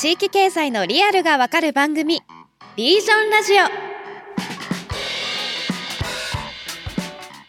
地域経済のリアルがわかる番組リージョンラジオ。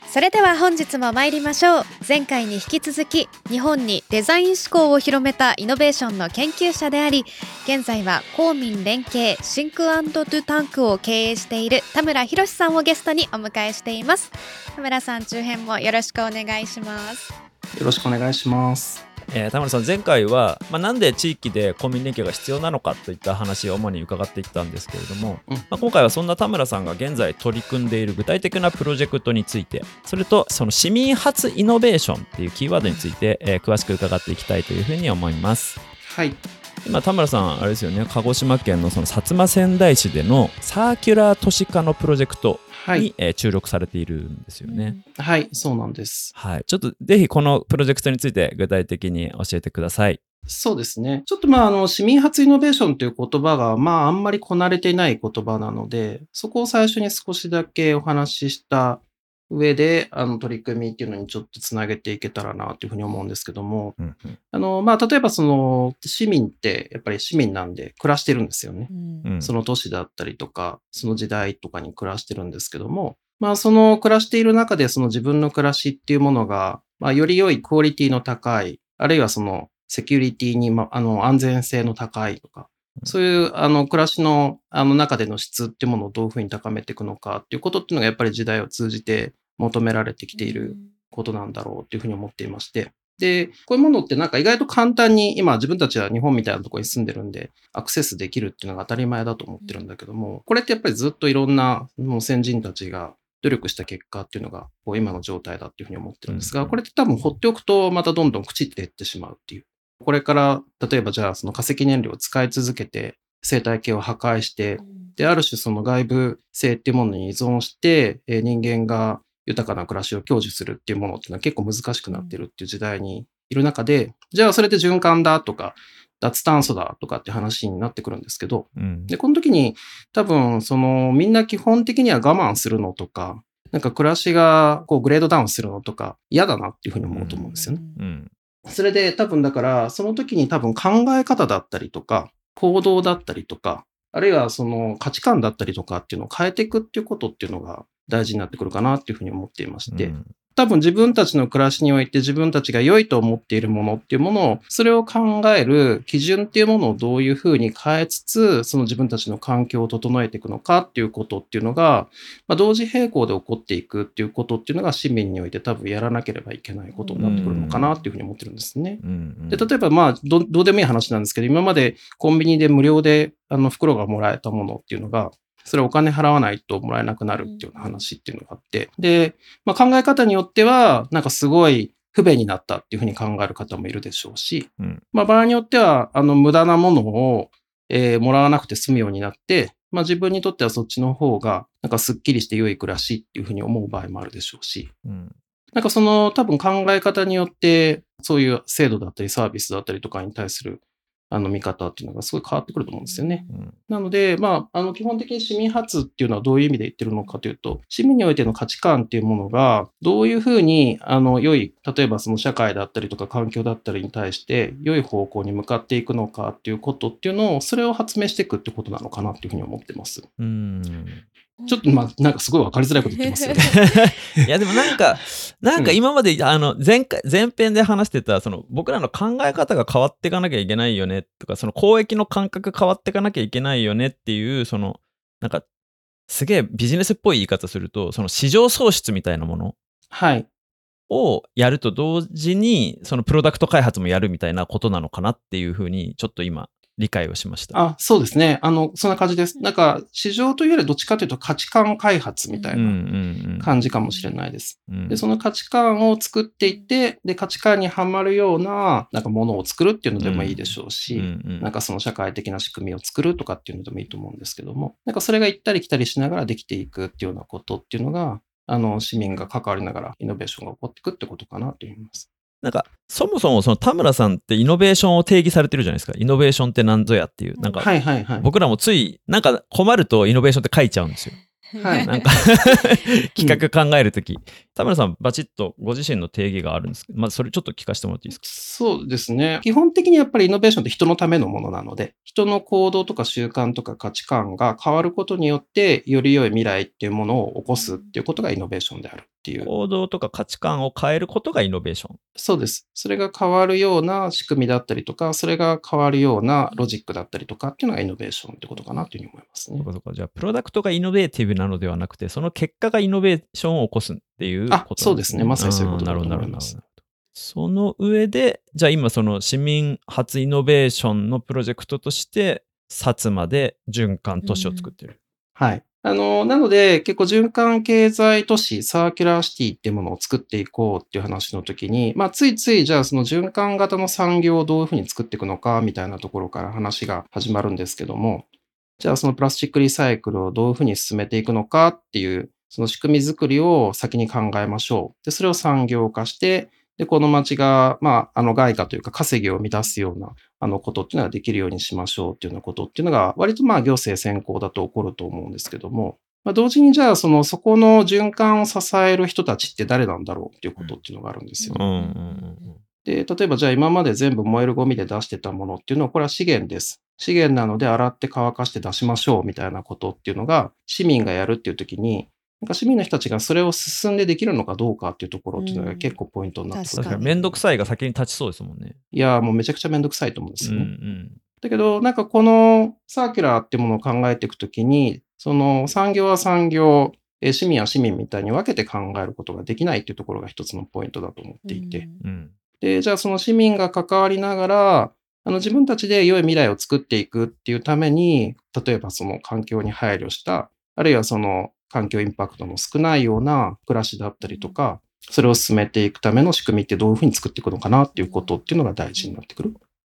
それでは本日も参りましょう。前回に引き続き日本にデザイン思考を広めたイノベーションの研究者であり現在は公民連携シンクドゥタンクを経営している田村博さんをゲストにお迎えしています。田村さん中編もよろしくお願いします。よろしくお願いします。えー、田村さん前回は、まあ、なんで地域でコンビニ連携が必要なのかといった話を主に伺っていったんですけれども、うん、まあ、今回はそんな田村さんが現在取り組んでいる具体的なプロジェクトについてそれとその市民発イノベーションっていうキーワードについて、えー、詳しく伺っていきたいというふうに思います。はい今田村さんあれですよね鹿児島県のその薩摩川内市でのサーキュラー都市化のプロジェクトに、はい、えー、注力されているんですよね。はい、そうなんです。はい、ちょっとぜひこのプロジェクトについて具体的に教えてください。そうですね。ちょっとまあ、あの、市民発イノベーションという言葉が、まあ、あんまりこなれていない言葉なので、そこを最初に少しだけお話しした上で、あの、取り組みっていうのにちょっとつなげていけたらなというふうに思うんですけども、うんうん、あの、まあ、例えばその、市民って、やっぱり市民なんで暮らしてるんですよね。うん、その都市だったりとか、その時代とかに暮らしてるんですけども、まあ、その暮らしている中で、その自分の暮らしっていうものが、まあ、より良いクオリティの高い、あるいはその、セキュリティに、ま、あの、安全性の高いとか、そういう、あの、暮らしの、あの、中での質っていうものをどういうふうに高めていくのかっていうことっていうのが、やっぱり時代を通じて求められてきていることなんだろうっていうふうに思っていまして。で、こういうものってなんか意外と簡単に、今自分たちは日本みたいなところに住んでるんで、アクセスできるっていうのが当たり前だと思ってるんだけども、これってやっぱりずっといろんなもう先人たちが努力した結果っていうのが、こう今の状態だっていうふうに思ってるんですが、これって多分放っておくとまたどんどん朽ちて減ってしまうっていう。これから、例えばじゃあその化石燃料を使い続けて、生態系を破壊して、で、ある種その外部性っていうものに依存して、え人間が豊かな暮らしを享受するっていうものっていうのは結構難しくなってるっていう時代にいる中で、じゃあそれで循環だとか、脱炭素だとかって話になってくるんですけど、うん、で、この時に多分そのみんな基本的には我慢するのとか、なんか暮らしがこうグレードダウンするのとか嫌だなっていうふうに思うと思うんですよね。うん、それで多分だからその時に多分考え方だったりとか、行動だったりとか、あるいはその価値観だったりとかっていうのを変えていくっていうことっていうのが大事になってくるかなっていうふうに思っていまして、うん、多分自分たちの暮らしにおいて自分たちが良いと思っているものっていうものを、それを考える基準っていうものをどういうふうに変えつつ、その自分たちの環境を整えていくのかっていうことっていうのが、まあ、同時並行で起こっていくっていうことっていうのが市民において多分やらなければいけないことになってくるのかなっていうふうに思ってるんですね。で、例えばまあど、どうでもいい話なんですけど、今までコンビニで無料であの袋がもらえたものっていうのが、それお金払わないともらえなくなるっていうような話っていうのがあって、で、まあ、考え方によっては、なんかすごい不便になったっていうふうに考える方もいるでしょうし、うん、まあ、場合によっては、あの、無駄なものを、えー、もらわなくて済むようになって、まあ、自分にとってはそっちの方が、なんかすっきりして良い暮らしっていうふうに思う場合もあるでしょうし、うん、なんかその多分考え方によって、そういう制度だったりサービスだったりとかに対するあの見方っていうのがすごい変わってくると思うんですよね。うん、なので、まあ、あの基本的に市民発っていうのはどういう意味で言ってるのかというと、市民においての価値観っていうものが、どういうふうに、あの、良い、例えばその社会だったりとか環境だったりに対して、良い方向に向かっていくのかっていうことっていうのを、それを発明していくってことなのかなっていうふうに思ってます。うんちょっとまあ、なんかすごい分かりづらいこと言ってますよね。いや、でもなんか、なんか今まで、あの、前回、前編で話してた、その、僕らの考え方が変わっていかなきゃいけないよねとか、その、公益の感覚変わっていかなきゃいけないよねっていう、その、なんか、すげえビジネスっぽい言い方すると、その市場創出みたいなもの。はい。をやると同時に、そのプロダクト開発もやるみたいなことなのかなっていうふうに、ちょっと今、理解をしました。あ、そうですね。あの、そんな感じです。なんか、市場というよりどっちかというと価値観開発みたいな感じかもしれないです。で、その価値観を作っていって、で、価値観にはまるような、なんかものを作るっていうのでもいいでしょうし、なんかその社会的な仕組みを作るとかっていうのでもいいと思うんですけども、なんかそれが行ったり来たりしながらできていくっていうようなことっていうのが、あの、市民が関わりながらイノベーションが起こっていくってことかなと思います。なんか、そもそもその田村さんってイノベーションを定義されてるじゃないですか。イノベーションって何ぞやっていう。なんか、はいはいはい、僕らもつい、なんか困るとイノベーションって書いちゃうんですよ。はい。なんか 企画考えるとき、田村さん、バチッとご自身の定義があるんですけど、まずそれちょっと聞かせてもらっていいですか？そうですね。基本的にやっぱりイノベーションって人のためのものなので、人の行動とか習慣とか価値観が変わることによって、より良い未来っていうものを起こすっていうことがイノベーションであるっていう。行動とか価値観を変えることがイノベーションそうです。それが変わるような仕組みだったりとか、それが変わるようなロジックだったりとかっていうのがイノベーションってことかなというふうに思いますね。そうかそうか。じゃあ、プロダクトがイノベーティブなのではなくて、その結果がイノベーションを起こすっていうこと、そうですね。まさにそういうことだと思います。その上で、じゃあ今その市民発イノベーションのプロジェクトとして、薩摩で循環都市を作ってる。うん、はい。あの、なので結構循環経済都市、サーキュラーシティっていうものを作っていこうっていう話の時に、まあついついじゃあその循環型の産業をどういうふうに作っていくのかみたいなところから話が始まるんですけども、じゃあそのプラスチックリサイクルをどういうふうに進めていくのかっていうその仕組み作りを先に考えましょう。で、それを産業化して、で、この町が、まあ、あの、外貨というか稼ぎを満たすような、あの、ことっていうのができるようにしましょうっていうようなことっていうのが、割とまあ、行政先行だと起こると思うんですけども、まあ、同時にじゃあ、その、そこの循環を支える人たちって誰なんだろうっていうことっていうのがあるんですよ。うん、で、例えばじゃあ今まで全部燃えるゴミで出してたものっていうのは、これは資源です。資源なので洗って乾かして出しましょうみたいなことっていうのが、市民がやるっていう時に、なんか市民の人たちがそれを進んでできるのかどうかっていうところっていうのが結構ポイントになってくる。めんどくさいが先に立ちそうですもんね。いや、もうめちゃくちゃめんどくさいと思うんですよね。うんうん、だけど、なんかこのサーキュラーっていうものを考えていくときに、その産業は産業、市民は市民みたいに分けて考えることができないっていうところが一つのポイントだと思っていて。うん、で、じゃあその市民が関わりながら、あの自分たちで良い未来を作っていくっていうために、例えばその環境に配慮した、あるいはその環境インパクトの少ないような暮らしだったりとか、それを進めていくための仕組みってどういうふうに作っていくのかなっていうことっていうのが大事になってくる。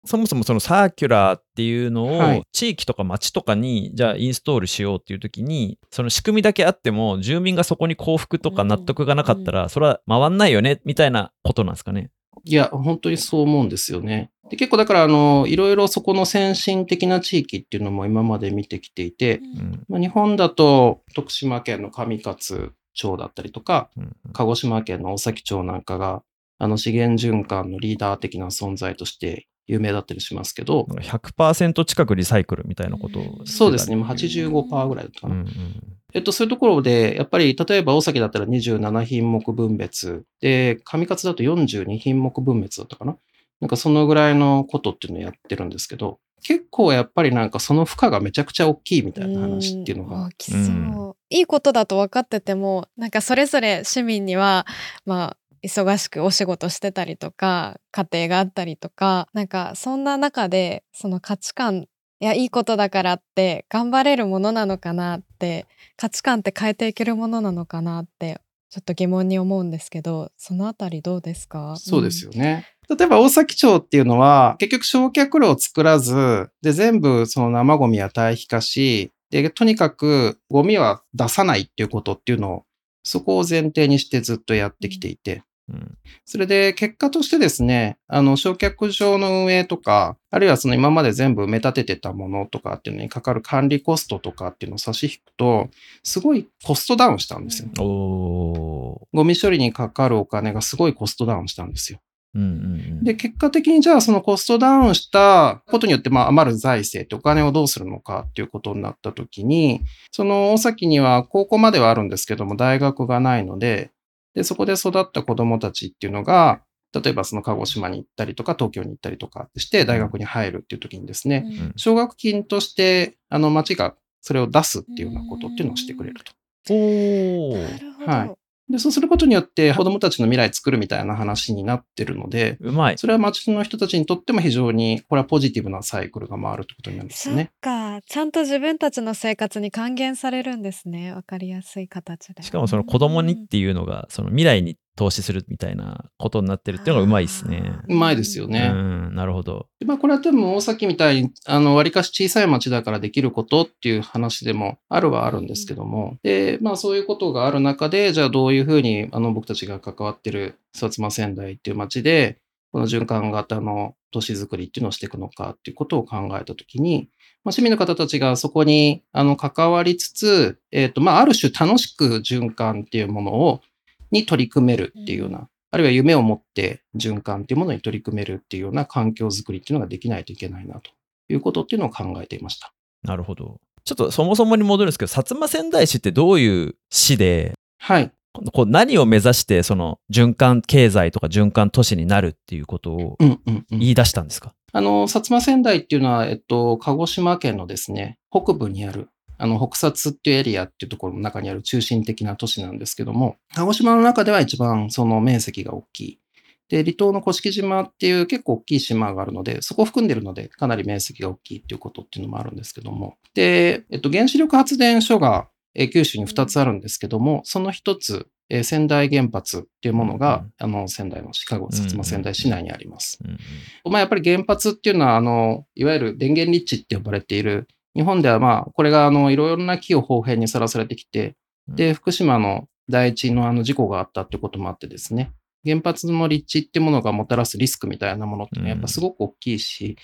そもそもそのサーキュラーっていうのを地域とか町とかにじゃあインストールしようっていう時にその仕組みだけあっても住民がそこに幸福とか納得がなかったらそれは回んないよねみたいなことなんですかね。いや、本当にそう思うんですよね。で結構だから、あの、いろいろそこの先進的な地域っていうのも今まで見てきていて、うん、まあ、日本だと徳島県の上勝町だったりとか、うん、鹿児島県の大崎町なんかが、あの資源循環のリーダー的な存在として有名だったりしますけど。100%近くリサイクルみたいなことを、そうですね。85%ぐらいだったかな。うんうんえっと、そういうところで、やっぱり、例えば大崎だったら27品目分別で、上勝だと42品目分別だったかな。なんかそのぐらいのことっていうのをやってるんですけど、結構やっぱりなんかその負荷がめちゃくちゃ大きいみたいな話っていうのが。大きそう。いいことだと分かってても、なんかそれぞれ市民には、まあ、忙しくお仕事してたりとか、家庭があったりとか、なんかそんな中で、その価値観、いや、いいことだからって頑張れるものなのかなって、価値観って変えていけるものなのかなってちょっと疑問に思うんですけど、そのあたりどうですか？そうですよね。例えば大崎町っていうのは、結局焼却炉を作らず、で、全部その生ゴミは堆肥化し、で、とにかくゴミは出さないっていうことっていうのを、そこを前提にしてずっとやってきていて、うん、それで結果としてですね、あの、焼却場の運営とか、あるいはその今まで全部埋め立ててたものとかっていうのにかかる管理コストとかっていうのを差し引くと、すごいコストダウンしたんですよ。ゴミ処理にかかるお金がすごいコストダウンしたんですよ。で、結果的にじゃあそのコストダウンしたことによって、まあ余る財政ってお金をどうするのかっていうことになったときに、その大崎には高校まではあるんですけども大学がないので、で、そこで育った子供たちっていうのが、例えばその鹿児島に行ったりとか東京に行ったりとかして大学に入るっていう時にですね、奨学金としてあの町がそれを出すっていうようなことっていうのをしてくれると。おはい。で、そうすることによって子供たちの未来作るみたいな話になってるので、うまい。それは町の人たちにとっても非常に、これはポジティブなサイクルが回るということになるんですね。そっか。ちゃんと自分たちの生活に還元されるんですね。わかりやすい形で。しかもその子供にっていうのが、その未来に投資するみたいなことになってるっていうのがうまいですね。うまいですよね。うん、なるほど。まあ、これは多分大崎みたいに、あの、割かし小さい町だからできることっていう話でもあるはあるんですけども、で、まあそういうことがある中で、じゃあどういうふうに、あの、僕たちが関わってる薩摩仙台っていう町で、この循環型の都市づくりっていうのをしていくのかっていうことを考えたときに、まあ、市民の方たちがそこにあの関わりつつ、えっ、ー、と、まあ、ある種楽しく循環っていうものをに取り組めるっていうような、あるいは夢を持って循環っていうものに取り組めるっていうような環境づくりっていうのができないといけないなということっていうのを考えていました。なるほど。ちょっとそもそもに戻るんですけど、薩摩川内市ってどういう市で、はい。こう何を目指してその循環経済とか循環都市になるっていうことをうんうんうん。言い出したんですか、あの、薩摩川内っていうのは、えっと、鹿児島県のですね、北部にある、あの、北薩っていうエリアっていうところの中にある中心的な都市なんですけども、鹿児島の中では一番その面積が大きい。で、離島の甑島っていう結構大きい島があるので、そこを含んでるので、かなり面積が大きいっていうことっていうのもあるんですけども。で、えっと、原子力発電所が、えー九州に2つあるんですけども、その1つ、えー仙台原発っていうものが、あの、仙台のシカゴ、薩摩仙台市内にあります。うんうんまあ、やっぱり原発っていうのは、あの、いわゆる電源立地って呼ばれている、日本ではまあ、これがあの、いろいろな企業方変にさらされてきて、で、福島の第一のあの事故があったってこともあってですね、原発の立地ってものがもたらすリスクみたいなものっていうのはやっぱすごく大きいし、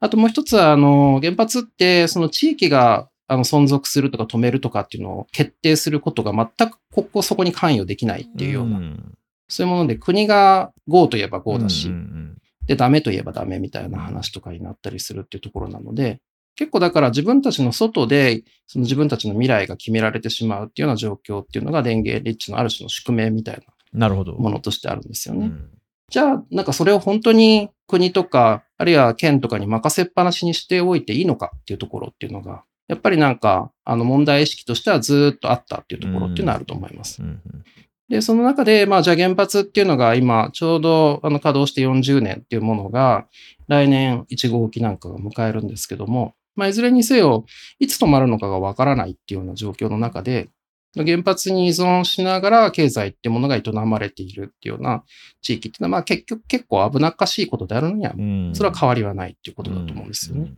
あともう一つは、あの、原発ってその地域があの存続するとか止めるとかっていうのを決定することが全くここそこに関与できないっていうような、ん。そういうもので国が GO といえば GO だし、で、ダメといえばダメみたいな話とかになったりするっていうところなので、結構だから自分たちの外で、その自分たちの未来が決められてしまうっていうような状況っていうのが電源立地のある種の宿命みたいうんなるほど。なものとしてあるんですよね。うんじゃあ、なんかそれを本当に国とか、あるいは県とかに任せっぱなしにしておいていいのかっていうところっていうのが、やっぱりなんか、あの問題意識としてはずっとあったっていうところっていうのはあると思います。うんうんで、その中で、まあ、じゃあ原発っていうのが今、ちょうどあの稼働して40年っていうものが、来年1号機なんかが迎えるんですけども、まあ、いずれにせよ、いつ止まるのかがわからないっていうような状況の中で、原発に依存しながら経済ってものが営まれているっていうような地域っていうのは、まあ結局結構危なっかしいことであるのには、うんそれは変わりはないっていうことだと思うんですよね。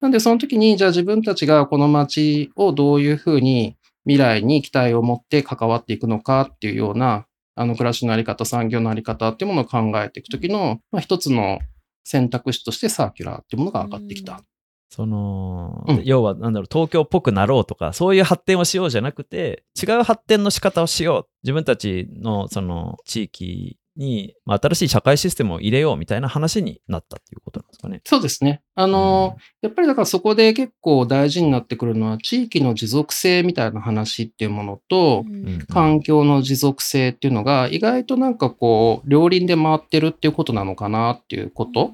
なんでその時に、じゃあ自分たちがこの街をどういうふうに未来に期待を持って関わっていくのかっていうような、あの暮らしのあり方、産業のあり方っていうものを考えていく時の、まあ、一つの選択肢としてサーキュラーっていうものが上がってきた。その、うん。要はなんだろう東京っぽくなろうとかそういう発展をしようじゃなくて違う発展の仕方をしよう。自分たちのその地域に、まあ、新しい社会システムを入れようみたいな話になったっていうことなんですかね。そうですね。あの、やっぱりだからそこで結構大事になってくるのは地域の持続性みたいな話っていうものと、うんうん。環境の持続性っていうのが意外となんかこう両輪で回ってるっていうことなのかなっていうこと、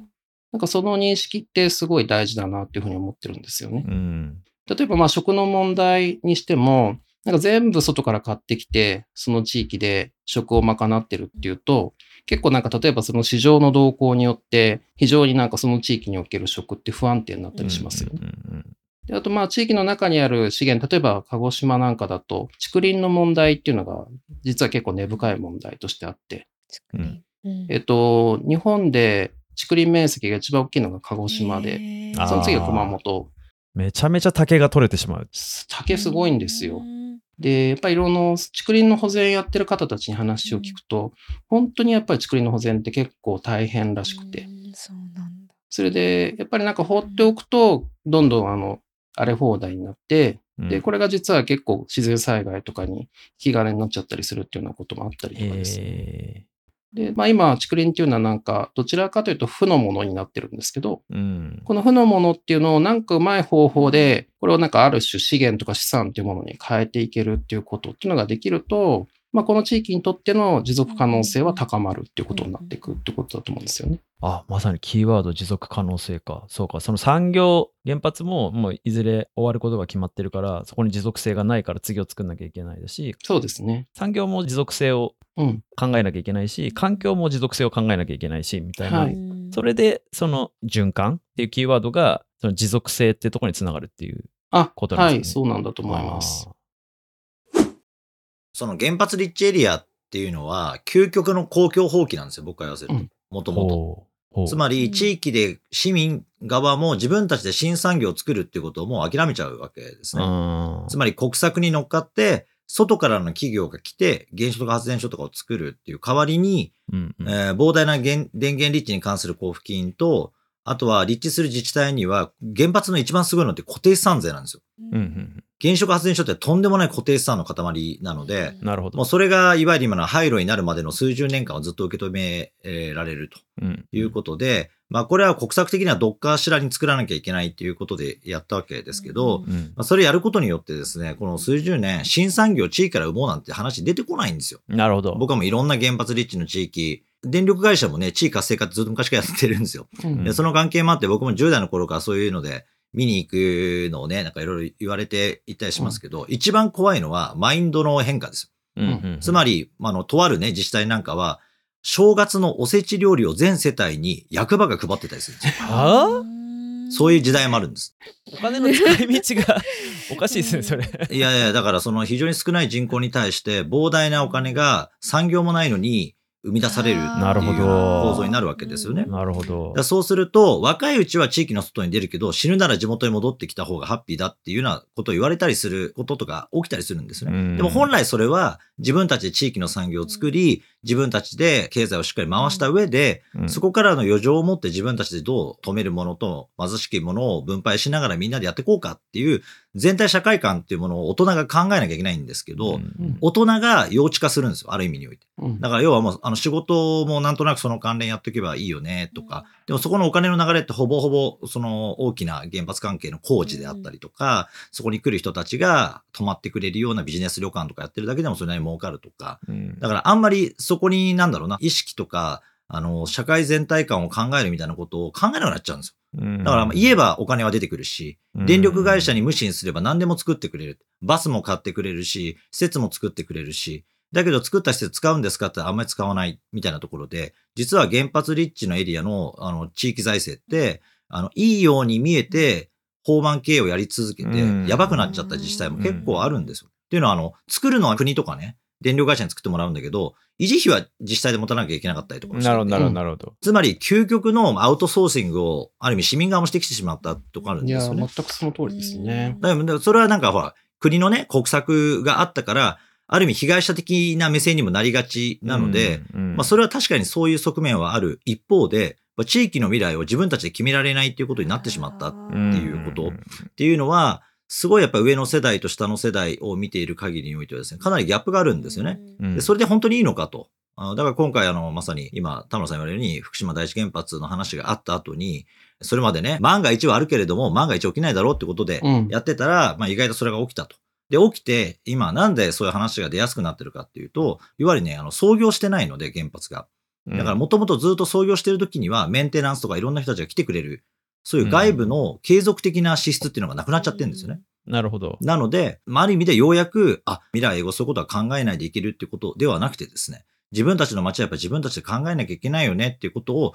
なんかその認識ってすごい大事だなっていうふうに思ってるんですよね。うん。例えばまあ食の問題にしても、なんか全部外から買ってきて、その地域で食を賄ってるっていうと、結構なんか例えばその市場の動向によって、非常になんかその地域における食って不安定になったりしますよ。ね。うんうんであとまあ地域の中にある資源、例えば鹿児島なんかだと、竹林の問題っていうのが実は結構根深い問題としてあって、うん。えっと、日本で竹林面積が一番大きいのが鹿児島で、その次が熊本。めちゃめちゃ竹が取れてしまう。竹すごいんですよう。んで、やっぱりいろんな竹林の保全やってる方たちに話を聞くと、本当にやっぱり竹林の保全って結構大変らしくて。うんそうなんだ。それで、やっぱりなんか放っておくと、どんどんあの、荒れ放題になって、で、これれが実は結構自然災害とかに引き金になっちゃったりするっていうようなこともあったりとかですね。えで、まあ今、竹林っていうのはなんか、どちらかというと負のものになってるんですけど、ーうんこの負のものっていうのをなんかうまい方法で、これをなんかある種資源とか資産っていうものに変えていけるっていうことっていうのができると、まあこの地域にとっての持続可能性は高まるっていうことになっていくってことだと思うんですよね。あまさにキーワード持続可能性かそうかその産業原発ももういずれ終わることが決まってるからそこに持続性がないから次を作んなきゃいけないだしそうですね。産業も持続性をうん。考えなきゃいけないし環境も持続性を考えなきゃいけないしみたいな、はい。うんそれでその循環っていうキーワードがその持続性っていうところにつながるっていうあ、ことなんですね。はい、そうなんだと思います。その原発立地エリアっていうのは、究極の公共放棄なんですよ、僕から言わせると。うん。もともと。つまり、地域で市民側も自分たちで新産業を作るっていうことをもう諦めちゃうわけですね。うんつまり国策に乗っかって、外からの企業が来て、原子力発電所とかを作るっていう代わりに、うんうんえー膨大な原電源立地に関する交付金と、あとは立地する自治体には、原発の一番すごいのって固定資産税なんですよ。うんうん原子力発電所ってとんでもない固定資産の塊なので、うんなるほど。もうそれがいわゆる今の廃炉になるまでの数十年間をずっと受け止められるとうんいうことで、まあこれは国策的にはどっかしらに作らなきゃいけないということでやったわけですけど、うんまあ、それやることによってですね、この数十年、新産業地域から生もうなんて話出てこないんですよ。なるほど。僕はもういろんな原発立地の地域、電力会社もね、地域活性化ってずっと昔からやってるんですよ。うんでその関係もあって、僕も10代の頃からそういうので、見に行くのをね、なんかいろいろ言われていったりしますけど、一番怖いのはマインドの変化ですよ。うんうんつまり、あの、とあるね、自治体なんかは、正月のおせち料理を全世帯に役場が配ってたりするんですよ。はそういう時代もあるんです。お金の使い道がおかしいですね、それ。いやいや、だからその非常に少ない人口に対して膨大なお金が産業もないのに生み出されるっていうなるほど構造になるわけですよね。なるほど。らそうすると、若いうちは地域の外に出るけど、死ぬなら地元に戻ってきた方がハッピーだっていうようなことを言われたりすることとか起きたりするんですね。うんでも本来それは自分たちで地域の産業を作り、自分たちで経済をしっかり回した上で、うん。そこからの余剰を持って自分たちでどう止めるものと貧しきものを分配しながらみんなでやっていこうかっていう全体社会観っていうものを大人が考えなきゃいけないんですけど、うん。大人が幼稚化するんですよ、ある意味において。うん。だから要はもうあの仕事もなんとなくその関連やっておけばいいよねとか、でもそこのお金の流れってほぼほぼその大きな原発関係の工事であったりとか、そこに来る人たちが泊まってくれるようなビジネス旅館とかやってるだけでもそれなりに儲かるとか、うん。だからあんまりそこになんだろうな、意識とか、あの、社会全体感を考えるみたいなことを考えなくなっちゃうんですよ。うん。だから言えばお金は出てくるし、電力会社に無心すれば何でも作ってくれる。バスも買ってくれるし、施設も作ってくれるし、だけど作った施設使うんですかってあんまり使わないみたいなところで、実は原発立地のエリアのあの地域財政って、あの、いいように見えて、法満経営をやり続けてう、んやばくなっちゃった自治体も結構あるんですよ。っていうのは、あの、作るのは国とかね、電力会社に作ってもらうんだけど、維持費は自治体で持たなきゃいけなかったりとかもしてなるほど、なるほど、うんなるほど。つまり、究極のアウトソーシングを、ある意味市民側もしてきてしまったとこあるんいや、ですよね全。くその通りですね。だからそれはなんかほら、国のね、国策があったから、ある意味被害者的な目線にもなりがちなので、うん、まあそれは確かにそういう側面はある一方で、まあ地域の未来を自分たちで決められないっていうことになってしまったっっていうことていうのは、すごいやっぱ上の世代と下の世代を見ている限りにおいてはですね、かなりギャップがあるんですよね。でそれで本当にいいのかと。あだから今回あの、まさに今、田村さん言われるように、福島第一原発の話があった後に、それまでね、万が一はあるけれども、万が一起きないだろうってことでうんやってたら、まあ意外とそれが起きたと。で、起きて、今なんでそういう話が出やすくなってるかっていうと、いわゆるね、あの、創業してないので、原発が。だからもともとずっと創業してる時には、メンテナンスとかいろんな人たちが来てくれる、そういう外部の継続的な支出っていうのがなくなっちゃってるんですよね。なるほど。なので、まあ、ある意味でようやく、あ、未来をそういうことは考えないでいけるっていうことではなくてですね、自分たちの街はやっぱり自分たちで考えなきゃいけないよねっていうことを、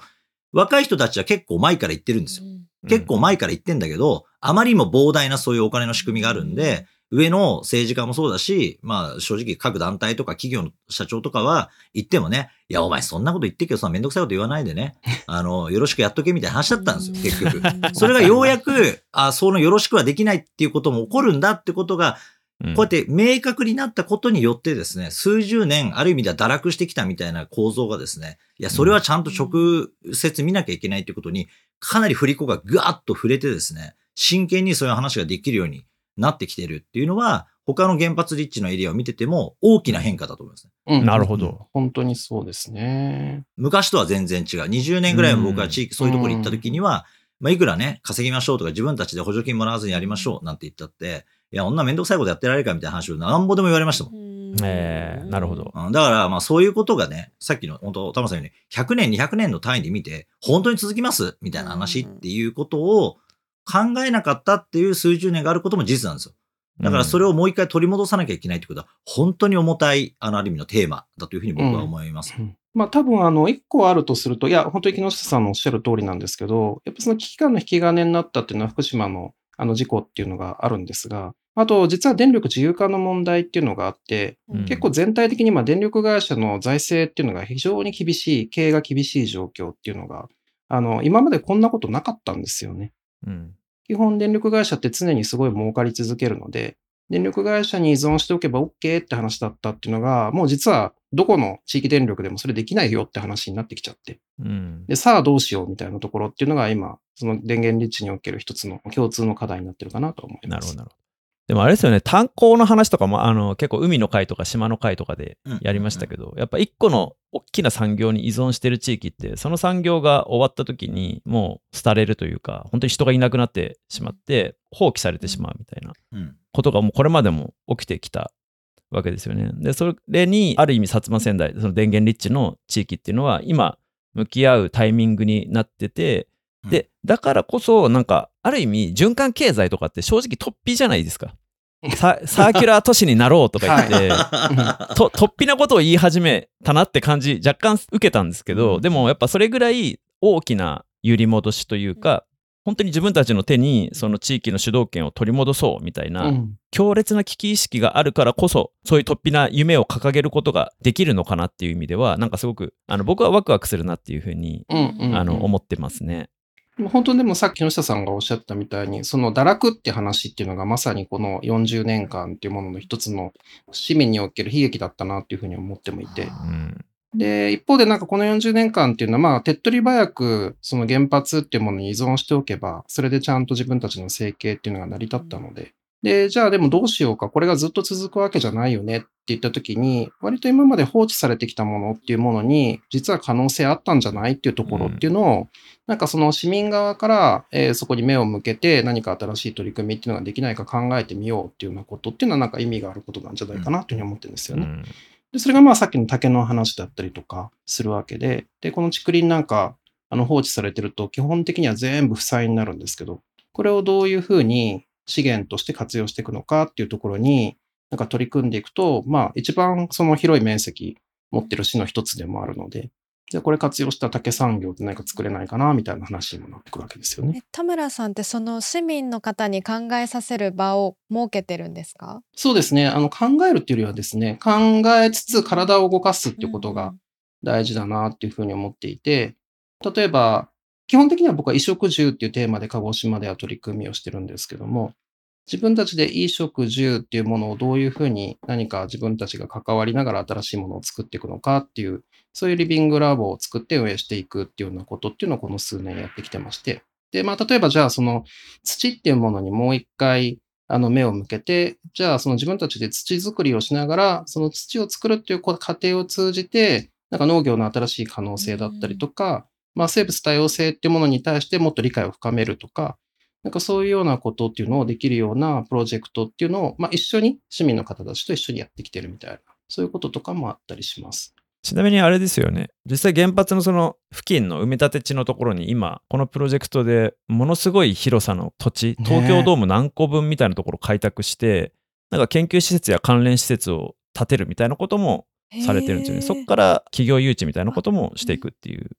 若い人たちは結構前から言ってるんですよ。結構前から言ってんだけど、あまりにも膨大なそういうお金の仕組みがあるんで、上の政治家もそうだし、まあ正直各団体とか企業の社長とかは言ってもね、いやお前そんなこと言ってるけどさ、めんどくさいこと言わないでね、あの、よろしくやっとけみたいな話だったんですよ、結局。それがようやく、あ、そのよろしくはできないっていうことも起こるんだってことが、うん、こうやって明確になったことによってですね、数十年、ある意味では堕落してきたみたいな構造がですね、いや、それはちゃんと直接見なきゃいけないってことに、かなり振り子がぐわっと触れてですね、真剣にそういう話ができるようになってきてるっていうのは、他の原発立地のエリアを見てても大きな変化だと思いますね。うんなるほど。本当にそうですね。昔とは全然違う。20年ぐらいも僕は地域、そういうところに行った時には、まあ、いくらね、稼ぎましょうとか自分たちで補助金もらわずにやりましょうなんて言ったって、いや、女めんどくさいことやってられるかみたいな話を何ぼでも言われましたもん。えーなるほど。うんだから、まあそういうことがね、さっきの本当、田村さんように、100年、200年の単位で見て、本当に続きますみたいな話っていうことを考えなかったっていう数十年があることも事実なんですよ。だからそれを、をもう一回取り戻さなきゃいけないってことは、本当に重たい、あの、ある意味のテーマだというふうに僕は思います。うんまあ多分あの、一個あるとすると、いや、本当に木下さんのおっしゃる通りなんですけど、やっぱその危機感の引き金になったっていうのは福島のあの事故っていうのがあるんですが、あと実は電力自由化の問題っていうのがあって、うん結構全体的に今電力会社の財政っていうのが非常に厳しい、経営が厳しい状況っていうのが、あの、今までこんなことなかったんですよね。うん基本電力会社って常にすごい儲かり続けるので、電力会社に依存しておけば OK って話だったっていうのが、もう実はどこの地域電力でもそれできないよって話になってきちゃって。うん。で、さあどうしようみたいなところっていうのが今、その電源立地における一つの共通の課題になってるかなと思います。なるほど、なるほど。でもあれですよね、炭鉱の話とかも、あの、結構海の会とか島の会とかでやりましたけど、やっぱ一個の大きな産業に依存してる地域って、その産業が終わった時にもう廃れるというか、本当に人がいなくなってしまって、放棄されてしまうみたいなうん。ことがもうこれまでも起きてきたわけですよね。で、それに、ある意味、薩摩仙台、その電源立地の地域っていうのは、今、向き合うタイミングになってて、で、だからこそ、なんか、ある意味、循環経済とかって正直突飛じゃないですか。ササーキュラー都市になろうとか言って、と突飛なことを言い始めたなって感じ、若干受けたんですけど、うん。でもやっぱそれぐらい大きな揺り戻しというか、本当に自分たちの手にその地域の主導権を取り戻そうみたいな、うん。強烈な危機意識があるからこそ、そういう突飛な夢を掲げることができるのかなっていう意味では、なんかすごく、あの僕はワクワクするなっていうふうに、思ってますね。本当でもさっき木下さんがおっしゃったみたいに、その堕落って話っていうのがまさにこの40年間っていうものの一つの市民における悲劇だったなっていうふうに思ってもいて。うん。で、一方でなんかこの40年間っていうのはまあ手っ取り早くその原発っていうものに依存しておけば、それでちゃんと自分たちの生計っていうのが成り立ったので。で、じゃあでもどうしようか、これがずっと続くわけじゃないよね。って言った時に、割と今まで放置されてきたものっていうものに、実は可能性あったんじゃないっていうところっていうのを、なんかその市民側から、えーそこに目を向けて何か新しい取り組みっていうのができないか考えてみようっていうようなことっていうのはなんか意味があることなんじゃないかなというふうに思ってるんですよね。うん。で、それがまあさっきの竹の話だったりとかするわけで、で、この竹林なんかあの放置されてると基本的には全部負債になるんですけど、これをどういうふうに資源として活用していくのかっていうところに、なんか取り組んでいくと、まあ一番その広い面積持ってる市の一つでもあるので、じゃあこれ活用した竹産業って何か作れないかなみたいな話にもなってくるわけですよね。え田村さんってその市民の方に考えさせる場を設けてるんですか？そうですね。あの考えるっていうよりはですね、考えつつ体を動かすっていうことが大事だなっていうふうに思っていて、例えば、基本的には僕は衣食住っていうテーマで鹿児島では取り組みをしてるんですけども、自分たちで衣食住っていうものをどういうふうに何か自分たちが関わりながら新しいものを作っていくのかっていう、そういうリビングラボを作って運営していくっていうようなことっていうのをこの数年やってきてまして。で、まあ例えばじゃあその土っていうものにもう一回あの目を向けて、じゃあその自分たちで土作りをしながら、その土を作るっていう過程を通じて、なんか農業の新しい可能性だったりとか、まあ生物多様性っていうものに対してもっと理解を深めるとか、なんかそういうようなことっていうのをできるようなプロジェクトっていうのを、まあ一緒に市民の方たちと一緒にやってきてるみたいな、そういうこととかもあったりします。ちなみにあれですよね。実際原発のその付近の埋め立て地のところに今、このプロジェクトでものすごい広さの土地、東京ドーム何個分みたいなところを開拓して、なんか研究施設や関連施設を建てるみたいなこともされてるんですよね。そこから企業誘致みたいなこともしていくっていう。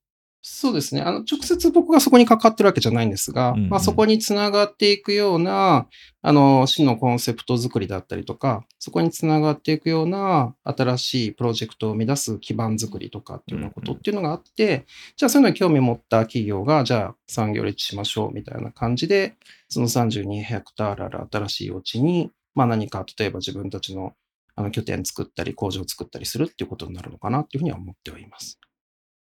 そうですね。あの、直接僕がそこに関わってるわけじゃないんですが、うんうんまあそこにつながっていくような、あの、市のコンセプト作りだったりとか、そこにつながっていくような新しいプロジェクトを生み出す基盤作りとかっていうようなことっていうのがあって、じゃあそういうのに興味を持った企業が、じゃあ産業立地しましょうみたいな感じで、その32ヘクタールある新しいお家に、まあ何か例えば自分たちのあの拠点作ったり工場を作ったりするっていうことになるのかなっていうふうには思ってはいます。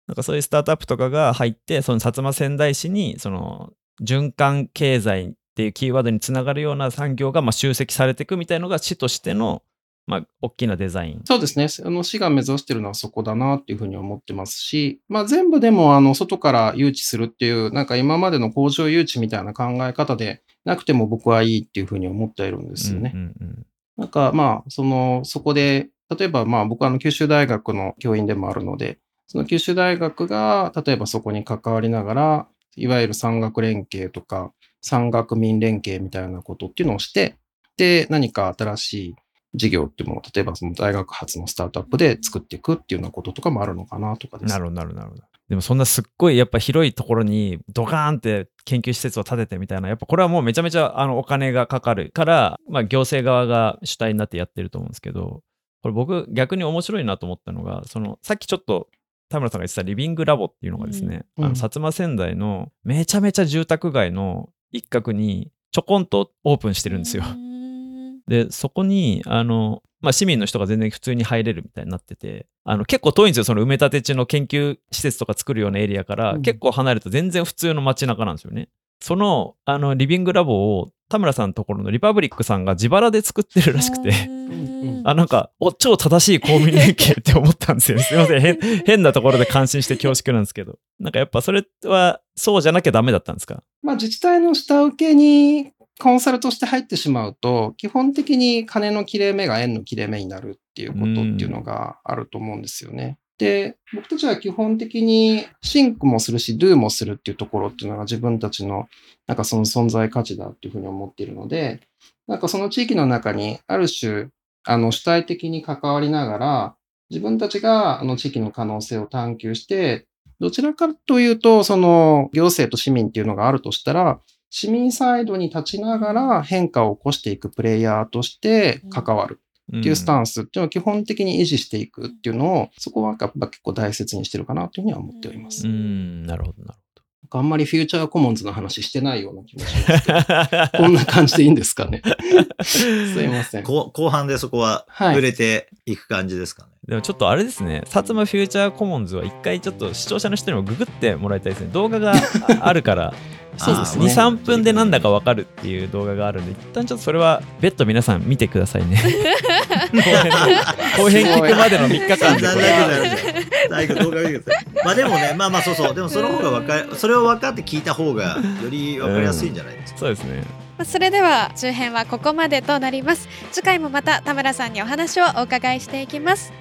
なんかそういうスタートアップとかが入って、その薩摩仙台市に、その循環経済っていうキーワードにつながるような産業がまあ集積されていくみたいのが市としての、まあ、大きなデザイン。そうですね。あの市が目指してるのはそこだなっていうふうに思ってますし、まあ全部でもあの外から誘致するっていう、なんか今までの工場誘致みたいな考え方でなくても僕はいいっていうふうに思っているんですよね。うんうんうんなんかまあ、その、そこで、例えばまあ僕はあの九州大学の教員でもあるので、その九州大学が例えばそこに関わりながら、いわゆる産学連携とか、産学民連携みたいなことっていうのをして、で、何か新しい事業っていうものを、例えばその大学発のスタートアップで作っていくっていうようなこととかもあるのかなとかですねなるほど、なるほど、なるほど。でもそんなすっごいやっぱ広いところにドカーンって研究施設を建ててみたいな、やっぱこれはもうめちゃめちゃあのお金がかかるから、まあ行政側が主体になってやってると思うんですけど、これ僕逆に面白いなと思ったのが、そのさっきちょっと田村さんが言ってたリビングラボっていうのがですね、うんあの薩摩仙台のめちゃめちゃ住宅街の一角にちょこんとオープンしてるんですよ。で、そこに、あの、まあ、市民の人が全然普通に入れるみたいになってて、あの、結構遠いんですよ。その埋め立て地の研究施設とか作るようなエリアから、うん結構離れた全然普通の街中なんですよね。その、あの、リビングラボを田村さんのところのリパブリックさんが自腹で作ってるらしくて、んあ、なんか、お、超正しい公民連携って思ったんですよ。すいません。変、変なところで感心して恐縮なんですけど。なんかやっぱそれは、そうじゃなきゃダメだったんですか？まあ、自治体の下請けにコンサルとして入ってしまうと、基本的に金の切れ目が円の切れ目になるっていうことっていうのがあると思うんですよね。で、僕たちは基本的にシンクもするし、ドゥもするっていうところっていうのが自分たちのなんかその存在価値だっていうふうに思っているので、なんかその地域の中にある種、あの主体的に関わりながら、自分たちがあの地域の可能性を探求して、どちらかというと、その行政と市民っていうのがあるとしたら、市民サイドに立ちながら変化を起こしていくプレイヤーとして関わる。っていうスタンスっていうのを基本的に維持していくっていうのを、そこはやっぱ結構大切にしてるかなというふうには思っております。うーん、なるほど、なるあんまりフューチャーコモンズの話してないような気もしますけど、ほ こんな感じでいいんですかね。すいません。こう後半でそこははい触れていく感じですかね。でもちょっとあれですね、薩摩フューチャーコモンズは一回ちょっと視聴者の人にもググってもらいたいですね。動画がああるから、そうですね2、3分でなんだかわかるっていう動画があるんで、一旦ちょっとそれは別途皆さん見てくださいね。後編聞くまでの3日間でこれは。最後動画見てください。まあでもね、まあまあそうそう。でもその方がわかる、それを分かって聞いた方がより分かりやすいんじゃないですか。そうですね。それでは中編はここまでとなります。次回もまた田村さんにお話をお伺いしていきます。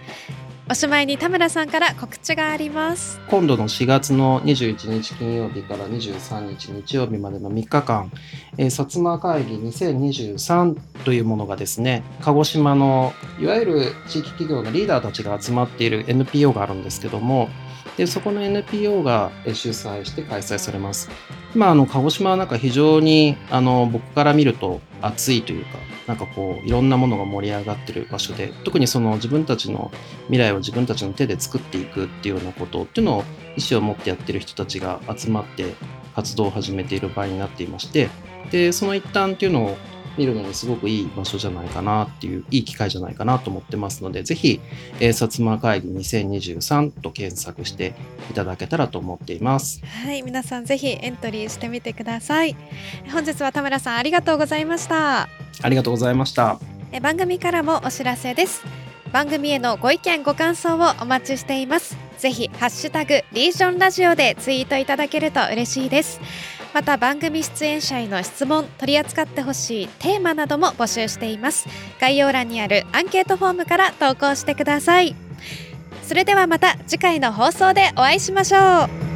おしまいに田村さんから告知があります。今度の4月の21日金曜日から23日日曜日までの3日間、えー、薩摩会議2023というものがですね、鹿児島のいわゆる地域企業のリーダーたちが集まっている NPO があるんですけども、でそこの NPO が主催して開催されます。今、あの鹿児島はなんか非常にあの僕から見ると暑いというか、なんかこういろんなものが盛り上がってる場所で、特にその自分たちの未来を自分たちの手で作っていくっていうようなことっていうのを意思を持ってやってる人たちが集まって活動を始めている場合になっていましてでその一端っていうのを見るのにすごくいい場所じゃないかなっていういい機会じゃないかなと思ってますのでぜひ、えー、薩摩会議2023と検索していただけたらと思っています。はい皆さんぜひエントリーしてみてください。本日は田村さんありがとうございました。ありがとうございました。え番組からもお知らせです。番組へのご意見ご感想をお待ちしています。ぜひハッシュタグリージョンラジオでツイートいただけると嬉しいですまた番組出演者への質問取り扱ってほしいテーマなども募集しています。概要欄にあるアンケートフォームから投稿してください。それではまた次回の放送でお会いしましょう。